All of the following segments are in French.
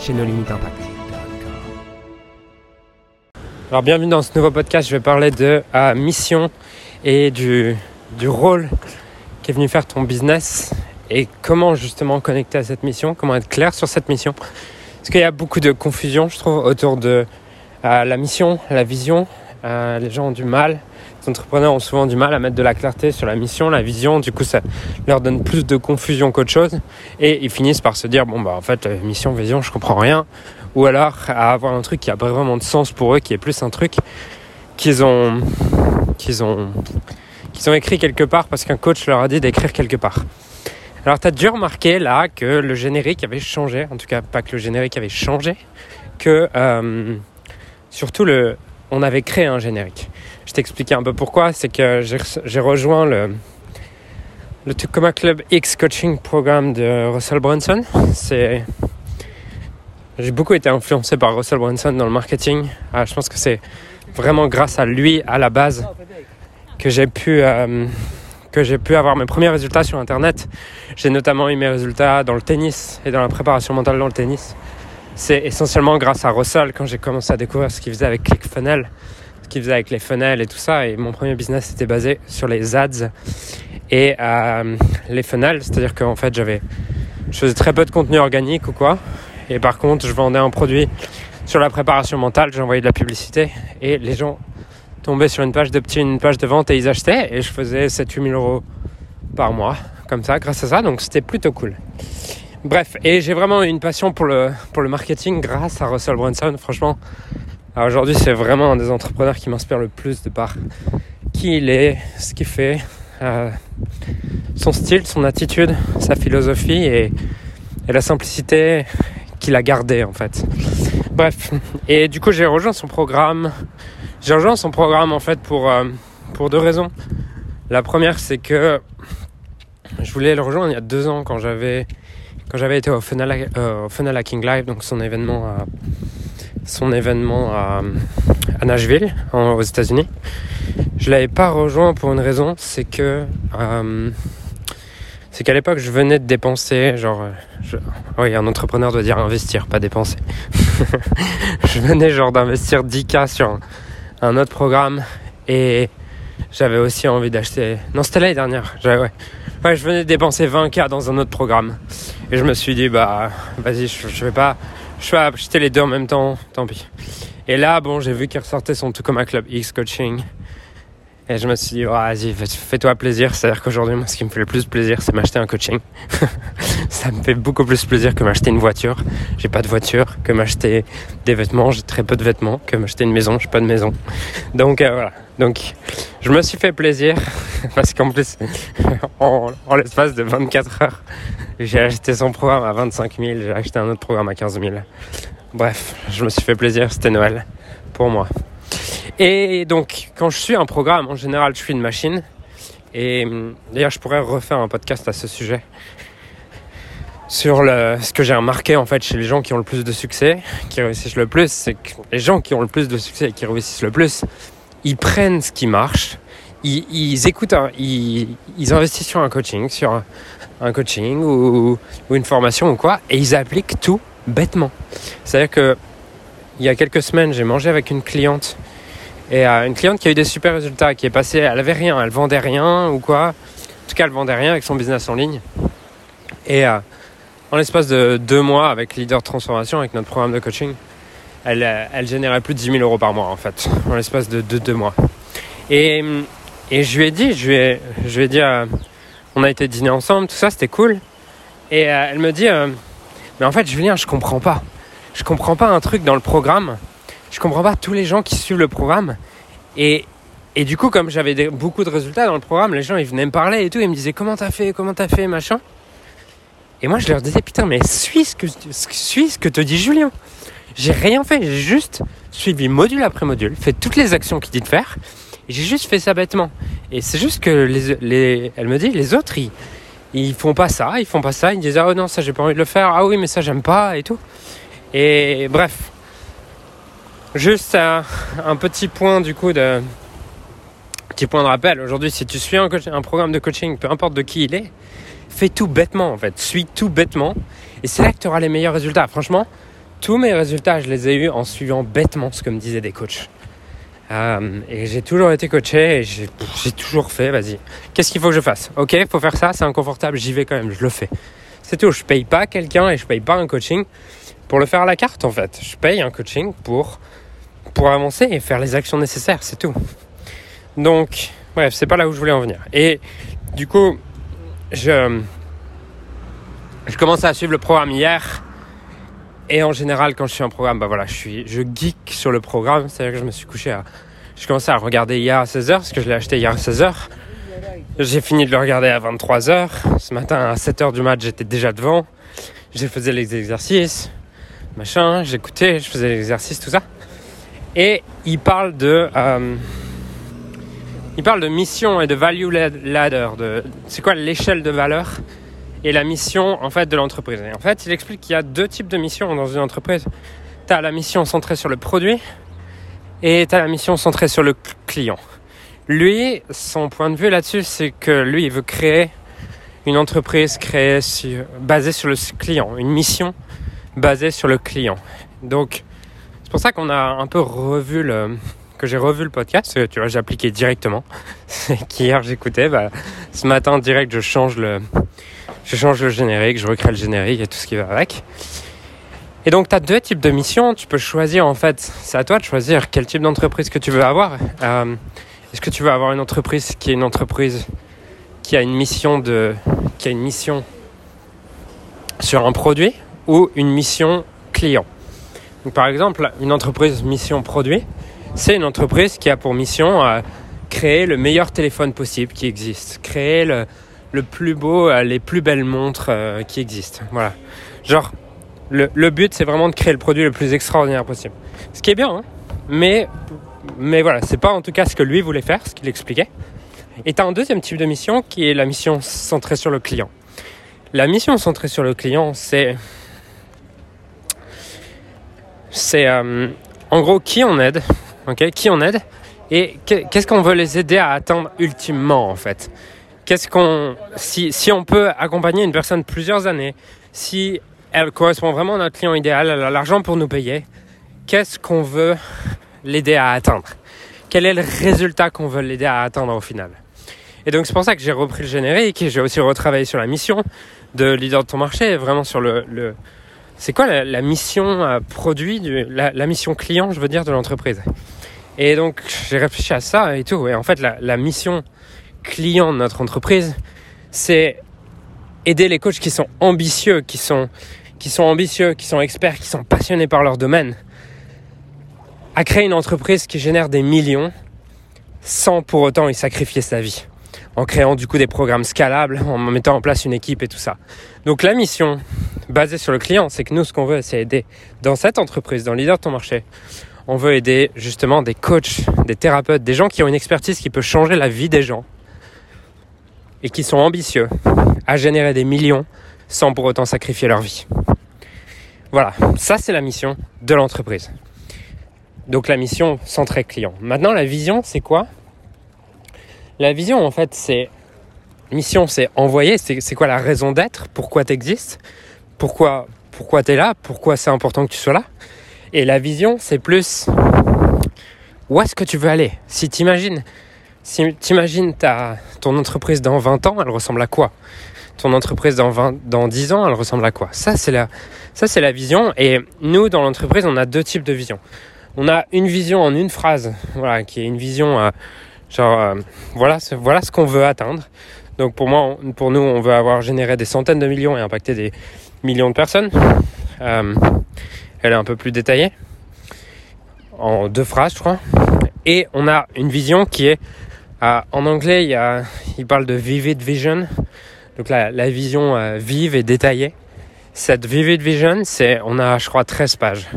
chez nos limites impact. Alors bienvenue dans ce nouveau podcast, je vais parler de la mission et du, du rôle qui est venu faire ton business et comment justement connecter à cette mission, comment être clair sur cette mission. Parce qu'il y a beaucoup de confusion, je trouve, autour de euh, la mission, la vision. Euh, les gens ont du mal, entrepreneurs ont souvent du mal à mettre de la clarté sur la mission, la vision. Du coup, ça leur donne plus de confusion qu'autre chose. Et ils finissent par se dire, bon, bah en fait, mission, vision, je comprends rien. Ou alors à avoir un truc qui a pas vraiment de sens pour eux, qui est plus un truc qu'ils ont, qu'ils ont, qu'ils ont écrit quelque part parce qu'un coach leur a dit d'écrire quelque part. Alors tu as dû remarquer là que le générique avait changé, en tout cas pas que le générique avait changé, que euh, surtout le, on avait créé un générique. Je t'expliquais un peu pourquoi, c'est que j'ai rejoint le, le Tacoma Club X Coaching Programme de Russell Brunson. J'ai beaucoup été influencé par Russell Brunson dans le marketing. Ah, je pense que c'est vraiment grâce à lui, à la base, que j'ai pu, euh, pu avoir mes premiers résultats sur Internet. J'ai notamment eu mes résultats dans le tennis et dans la préparation mentale dans le tennis. C'est essentiellement grâce à Russell quand j'ai commencé à découvrir ce qu'il faisait avec ClickFunnels, ce qu'il faisait avec les funnels et tout ça. Et mon premier business était basé sur les ads et euh, les funnels. C'est-à-dire qu'en fait, j'avais, je faisais très peu de contenu organique ou quoi. Et par contre, je vendais un produit sur la préparation mentale, j'envoyais de la publicité et les gens tombaient sur une page de une page de vente et ils achetaient et je faisais 7-8 000 euros par mois comme ça grâce à ça donc c'était plutôt cool. Bref, et j'ai vraiment une passion pour le marketing grâce à Russell Brunson. Franchement, aujourd'hui, c'est vraiment un des entrepreneurs qui m'inspire le plus de par qui il est, ce qu'il fait, euh, son style, son attitude, sa philosophie et, la simplicité qu'il a gardé en fait. Bref, et du coup j'ai rejoint son programme. J'ai rejoint son programme en fait pour, euh, pour deux raisons. La première c'est que je voulais le rejoindre il y a deux ans quand j'avais quand j'avais été au Funnel, euh, au Hacking Live, donc son événement à, son événement à, Nashville aux États-Unis. Je l'avais pas rejoint pour une raison, c'est que euh, c'est qu'à l'époque, je venais de dépenser, genre, oui, un entrepreneur doit dire investir, pas dépenser. je venais genre d'investir 10K sur un, autre programme et j'avais aussi envie d'acheter. Non, c'était l'année dernière. Ouais. ouais, je venais de dépenser 20K dans un autre programme et je me suis dit, bah, vas-y, je, je vais pas, je vais acheter les deux en même temps, tant pis. Et là, bon, j'ai vu qu'il ressortait son un club X coaching. Et je me suis dit, vas-y, fais-toi plaisir. C'est-à-dire qu'aujourd'hui, moi, ce qui me fait le plus plaisir, c'est m'acheter un coaching. ça me fait beaucoup plus plaisir que m'acheter une voiture. J'ai pas de voiture, que m'acheter des vêtements. J'ai très peu de vêtements, que m'acheter une maison. J'ai pas de maison. Donc euh, voilà. Donc, je me suis fait plaisir parce qu'en plus, en, en l'espace de 24 heures, j'ai acheté son programme à 25 000. J'ai acheté un autre programme à 15 000. Bref, je me suis fait plaisir. C'était Noël pour moi. Et donc, quand je suis un programme, en général, je suis une machine. Et hum, d'ailleurs, je pourrais refaire un podcast à ce sujet sur ce que j'ai remarqué en fait chez les gens qui ont le plus de succès, qui réussissent le plus, c'est que les gens qui ont le plus de succès et qui réussissent le plus, ils prennent ce qui marche, ils, écoutent, ils, investissent sur un coaching, sur un, un coaching ou, ou, une formation ou quoi, et ils appliquent tout bêtement. C'est-à-dire que il y a quelques semaines, j'ai mangé avec une cliente et euh, une cliente qui a eu des super résultats, qui est passée, elle avait rien, elle vendait rien ou quoi. En tout cas, elle vendait rien avec son business en ligne. Et euh, en l'espace de deux mois avec Leader Transformation, avec notre programme de coaching, elle, euh, elle générait plus de 10 000 euros par mois en fait, en l'espace de deux, mois. Et, je lui ai dit, je lui ai, je lui ai dit, on a été dîner ensemble, tout ça, c'était cool. Et elle me dit, mais en fait, Julien, je comprends pas. Je comprends pas un truc dans le programme je comprends pas tous les gens qui suivent le programme. Et, et du coup, comme j'avais beaucoup de résultats dans le programme, les gens ils venaient me parler et tout, ils me disaient comment t'as fait, comment t'as fait, machin. Et moi je leur disais putain, mais suis ce que, suis ce que te dit Julien. J'ai rien fait, j'ai juste suivi module après module, fait toutes les actions qu'il dit de faire, et j'ai juste fait ça bêtement. Et c'est juste que les, les, elle me dit, les autres, ils, ils font pas ça, ils font pas ça, ils disent ah oh non ça j'ai pas envie de le faire, ah oui mais ça j'aime pas et tout. Et bref, juste un, petit point du coup de petit point de rappel. Aujourd'hui si tu suis un, programme de coaching, peu importe de qui il est, fais tout bêtement en fait, suis tout bêtement et c'est là que tu auras les meilleurs résultats. Franchement, tous mes résultats je les ai eus en suivant bêtement ce que me disaient des coachs. Euh, et j'ai toujours été coaché et j'ai toujours fait, vas-y, qu'est-ce qu'il faut que je fasse? Ok, faut faire ça, c'est inconfortable, j'y vais quand même, je le fais. C'est tout, je paye pas quelqu'un et je paye pas un coaching pour le faire à la carte en fait. Je paye un coaching pour, pour avancer et faire les actions nécessaires, c'est tout. Donc, bref, c'est pas là où je voulais en venir. Et du coup, je, je commençais à suivre le programme hier. Et en général, quand je suis en programme, bah voilà, je suis, je geek sur le programme. C'est-à-dire que je me suis couché à, je commençais à regarder hier à 16h, parce que je l'ai acheté hier à 16h. J'ai fini de le regarder à 23h. Ce matin, à 7h du match, j'étais déjà devant. J'ai faisais les exercices, machin, j'écoutais, je faisais l'exercice, tout ça. Et il parle de, euh, il parle de mission et de value ladder, de, c'est quoi l'échelle de valeur et la mission en fait de l'entreprise. en fait, il explique qu'il y a deux types de missions dans une entreprise. Tu as la mission centrée sur le produit et tu as la mission centrée sur le client. Lui, son point de vue là-dessus, c'est que lui, il veut créer une entreprise créée basée sur le client, une mission basée sur le client. Donc, c'est pour ça qu'on a un peu revu le, que j'ai revu le podcast, tu vois, j'ai appliqué directement. Qu'hier j'écoutais, bah, ce matin direct je change le, je change le générique, je recrée le générique et tout ce qui va avec. Et donc, tu as deux types de missions. Tu peux choisir, en fait, c'est à toi de choisir quel type d'entreprise que tu veux avoir. Euh, est-ce que tu veux avoir une entreprise qui est une entreprise qui a une mission de, qui a une mission sur un produit? Ou une mission client. Donc, par exemple, une entreprise mission produit, c'est une entreprise qui a pour mission à créer le meilleur téléphone possible qui existe, créer le, le plus beau, euh, les plus belles montres euh, qui existent. Voilà. Genre, le, le but, c'est vraiment de créer le produit le plus extraordinaire possible. Ce qui est bien, hein mais, mais voilà, c'est pas en tout cas ce que lui voulait faire, ce qu'il expliquait. Et tu as un deuxième type de mission qui est la mission centrée sur le client. La mission centrée sur le client, c'est. C'est euh, en gros qui on aide, ok Qui on aide et qu'est-ce qu'on veut les aider à atteindre ultimement en fait? Qu'est-ce qu'on, si, si on peut accompagner une personne plusieurs années, si elle correspond vraiment à notre client idéal, elle a l'argent pour nous payer, qu'est-ce qu'on veut l'aider à atteindre? Quel est le résultat qu'on veut l'aider à atteindre au final? Et donc c'est pour ça que j'ai repris le générique et j'ai aussi retravaillé sur la mission de leader de ton marché, vraiment sur le, le c'est quoi la, mission euh, produit, du, la, mission client, je veux dire, de l'entreprise? Et donc j'ai réfléchi à ça et tout. Et en fait, la, la mission client de notre entreprise, c'est aider les coachs qui sont ambitieux, qui sont, qui sont ambitieux, qui sont experts, qui sont passionnés par leur domaine, à créer une entreprise qui génère des millions sans pour autant y sacrifier sa vie. En créant du coup des programmes scalables, en mettant en place une équipe et tout ça. Donc la mission basée sur le client, c'est que nous, ce qu'on veut, c'est aider dans cette entreprise, dans le leader de ton marché. On veut aider justement des coachs, des thérapeutes, des gens qui ont une expertise qui peut changer la vie des gens et qui sont ambitieux à générer des millions sans pour autant sacrifier leur vie. Voilà, ça c'est la mission de l'entreprise. Donc la mission centrée client. Maintenant la vision c'est quoi? La vision en fait c'est mission c'est envoyer, c'est quoi la raison d'être, pourquoi tu existes, pourquoi pourquoi tu es là, pourquoi c'est important que tu sois là? Et la vision c'est plus où est-ce que tu veux aller? Si tu imagines si t'imagines ton entreprise dans 20 ans, elle ressemble à quoi? Ton entreprise dans, 20, dans 10 ans, elle ressemble à quoi? Ça, c'est la, la vision. Et nous, dans l'entreprise, on a deux types de vision. On a une vision en une phrase, voilà, qui est une vision euh, genre, euh, voilà, voilà ce qu'on veut atteindre. Donc pour moi, pour nous, on veut avoir généré des centaines de millions et impacté des millions de personnes. Euh, elle est un peu plus détaillée, en deux phrases, je crois. Et on a une vision qui est ah, en anglais, il, y il, parle de vivid vision, donc la, vision euh, vive et détaillée. Cette vivid vision, c'est, on a, je crois, 13 pages.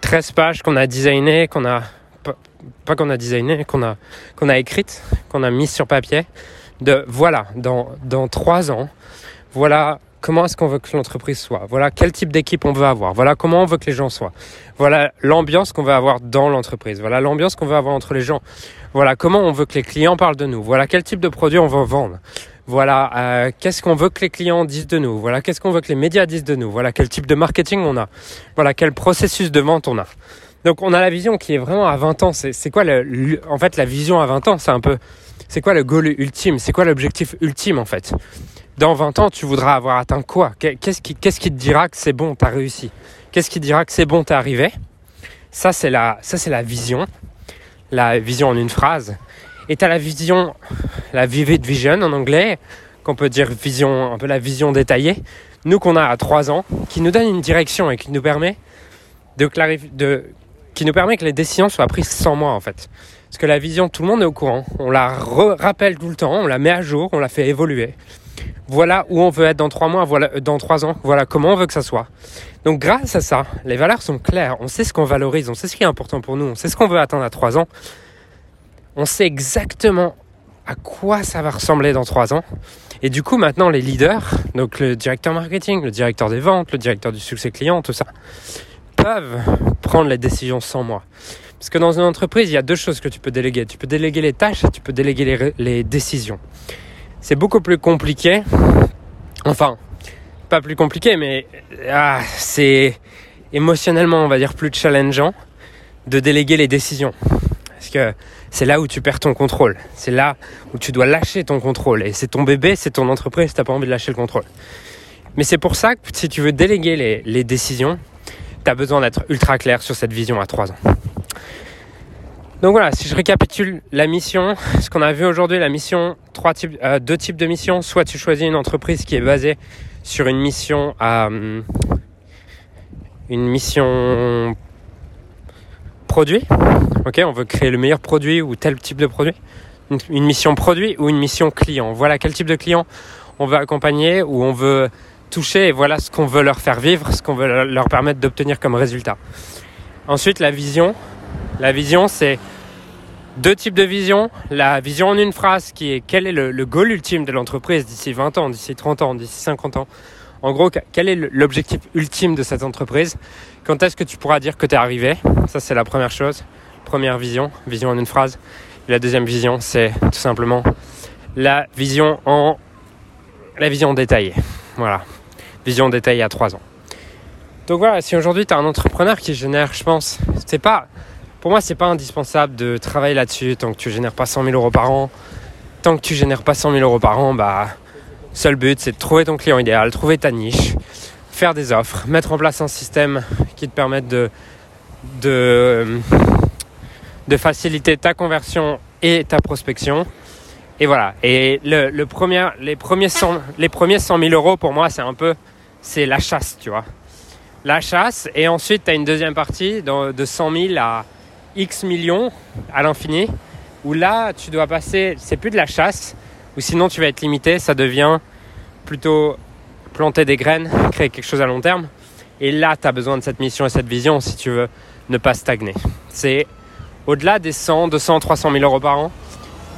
13 pages qu'on a designées, qu'on a pas, qu'on a designé, qu'on a, qu'on écrite, qu'on a mise sur papier, de voilà, dans, 3 ans, voilà comment est-ce qu'on veut que l'entreprise soit, voilà quel type d'équipe on veut avoir, voilà comment on veut que les gens soient, voilà l'ambiance qu'on veut avoir dans l'entreprise, voilà l'ambiance qu'on veut avoir entre les gens, voilà comment on veut que les clients parlent de nous, voilà quel type de produit on veut vendre, voilà euh, qu'est-ce qu'on veut que les clients disent de nous, voilà qu'est-ce qu'on veut que les médias disent de nous, voilà quel type de marketing on a, voilà quel processus de vente on a. Donc on a la vision qui est vraiment à 20 ans. C'est quoi le, en fait la vision à 20 ans C'est un peu, c'est quoi le goal ultime? C'est quoi l'objectif ultime en fait? Dans 20 ans, tu voudras avoir atteint quoi? Qu'est-ce qui, te dira que c'est bon, t'as réussi? Qu'est-ce qui dira que c'est bon, t'es arrivé? Ça c'est la, ça c'est la vision, la vision en une phrase. Et t'as la vision, la vivid vision en anglais, qu'on peut dire vision, un peu la vision détaillée. Nous qu'on a à 3 ans, qui nous donne une direction et qui nous permet de, de qui nous permet que les décisions soient prises sans moi en fait. Parce que la vision, tout le monde est au courant. On la rappelle tout le temps, on la met à jour, on la fait évoluer. Voilà où on veut être dans trois mois, voilà, euh, dans trois ans, voilà comment on veut que ça soit. Donc grâce à ça, les valeurs sont claires, on sait ce qu'on valorise, on sait ce qui est important pour nous, on sait ce qu'on veut atteindre à trois ans. On sait exactement à quoi ça va ressembler dans trois ans. Et du coup, maintenant, les leaders, donc le directeur marketing, le directeur des ventes, le directeur du succès client, tout ça, prendre les décisions sans moi. Parce que dans une entreprise, il y a deux choses que tu peux déléguer. Tu peux déléguer les tâches et tu peux déléguer les, décisions. C'est beaucoup plus compliqué. Enfin, pas plus compliqué, mais ah, c'est émotionnellement, on va dire, plus challengeant de déléguer les décisions. Parce que c'est là où tu perds ton contrôle. C'est là où tu dois lâcher ton contrôle. Et c'est ton bébé, c'est ton entreprise, tu n'as pas envie de lâcher le contrôle. Mais c'est pour ça que si tu veux déléguer les décisions, tu besoin d'être ultra clair sur cette vision à 3 ans. Donc voilà, si je récapitule la mission, ce qu'on a vu aujourd'hui, la mission, trois types, euh, deux types de missions. Soit tu choisis une entreprise qui est basée sur une mission à euh, une mission produit. Ok, on veut créer le meilleur produit ou tel type de produit. une mission produit ou une mission client. Voilà quel type de client on veut accompagner ou on veut toucher et voilà ce qu'on veut leur faire vivre, ce qu'on veut leur permettre d'obtenir comme résultat. Ensuite, la vision. La vision, c'est deux types de vision. La vision en une phrase qui est quel est le, goal ultime de l'entreprise d'ici 20 ans, d'ici 30 ans, d'ici 50 ans. En gros, quel est l'objectif ultime de cette entreprise? Quand est-ce que tu pourras dire que tu es arrivé? Ça, c'est la première chose. Première vision, vision en une phrase. la deuxième vision, c'est tout simplement la vision en la vision détaillée. Voilà vision détaillée à 3 ans. Donc voilà, si aujourd'hui tu es un entrepreneur qui génère, je pense, c'est pas, pour moi, c'est pas indispensable de travailler là-dessus tant que tu génères pas 100 000 euros par an. Tant que tu génères pas 100 000 euros par an, bah, seul but c'est de trouver ton client idéal, trouver ta niche, faire des offres, mettre en place un système qui te permette de, de, de faciliter ta conversion et ta prospection. Et voilà. Et le, premier, les, premiers 100, les premiers 100 000 euros pour moi, c'est un peu c'est la chasse, tu vois. La chasse, et ensuite tu as une deuxième partie de 100 000 à X millions à l'infini, où là tu dois passer, c'est plus de la chasse, ou sinon tu vas être limité, ça devient plutôt planter des graines, créer quelque chose à long terme. Et là, tu as besoin de cette mission et cette vision si tu veux ne pas stagner. C'est au-delà des 100, 200, 300 000 euros par an.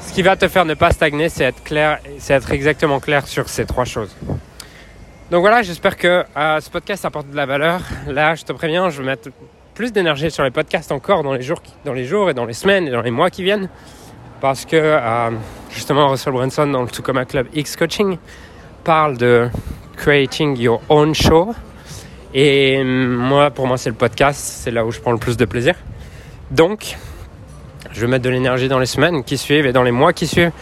Ce qui va te faire ne pas stagner, c'est être clair, c'est être exactement clair sur ces trois choses. Donc voilà, j'espère que euh, ce podcast apporte de la valeur. Là, je te préviens, je vais mettre plus d'énergie sur les podcasts encore dans les jours, dans les jours et dans les semaines et dans les mois qui viennent. Parce que euh, justement, Russell Brunson dans le Tacoma Club X Coaching parle de creating your own show. Et moi, pour moi, c'est le podcast, c'est là où je prends le plus de plaisir. Donc, je vais mettre de l'énergie dans les semaines qui suivent et dans les mois qui suivent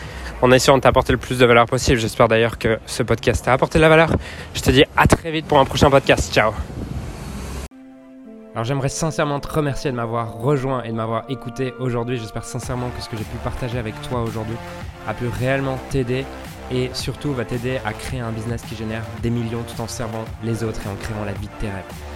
en essayant de t'apporter le plus de valeur possible. J'espère d'ailleurs que ce podcast t'a apporté de la valeur. Je te dis à très vite pour un prochain podcast. Ciao alors j'aimerais sincèrement te remercier de m'avoir rejoint et de m'avoir écouté aujourd'hui. J'espère sincèrement que ce que j'ai pu partager avec toi aujourd'hui a pu réellement t'aider et surtout va t'aider à créer un business qui génère des millions tout en servant les autres et en créant la vie de tes rêves.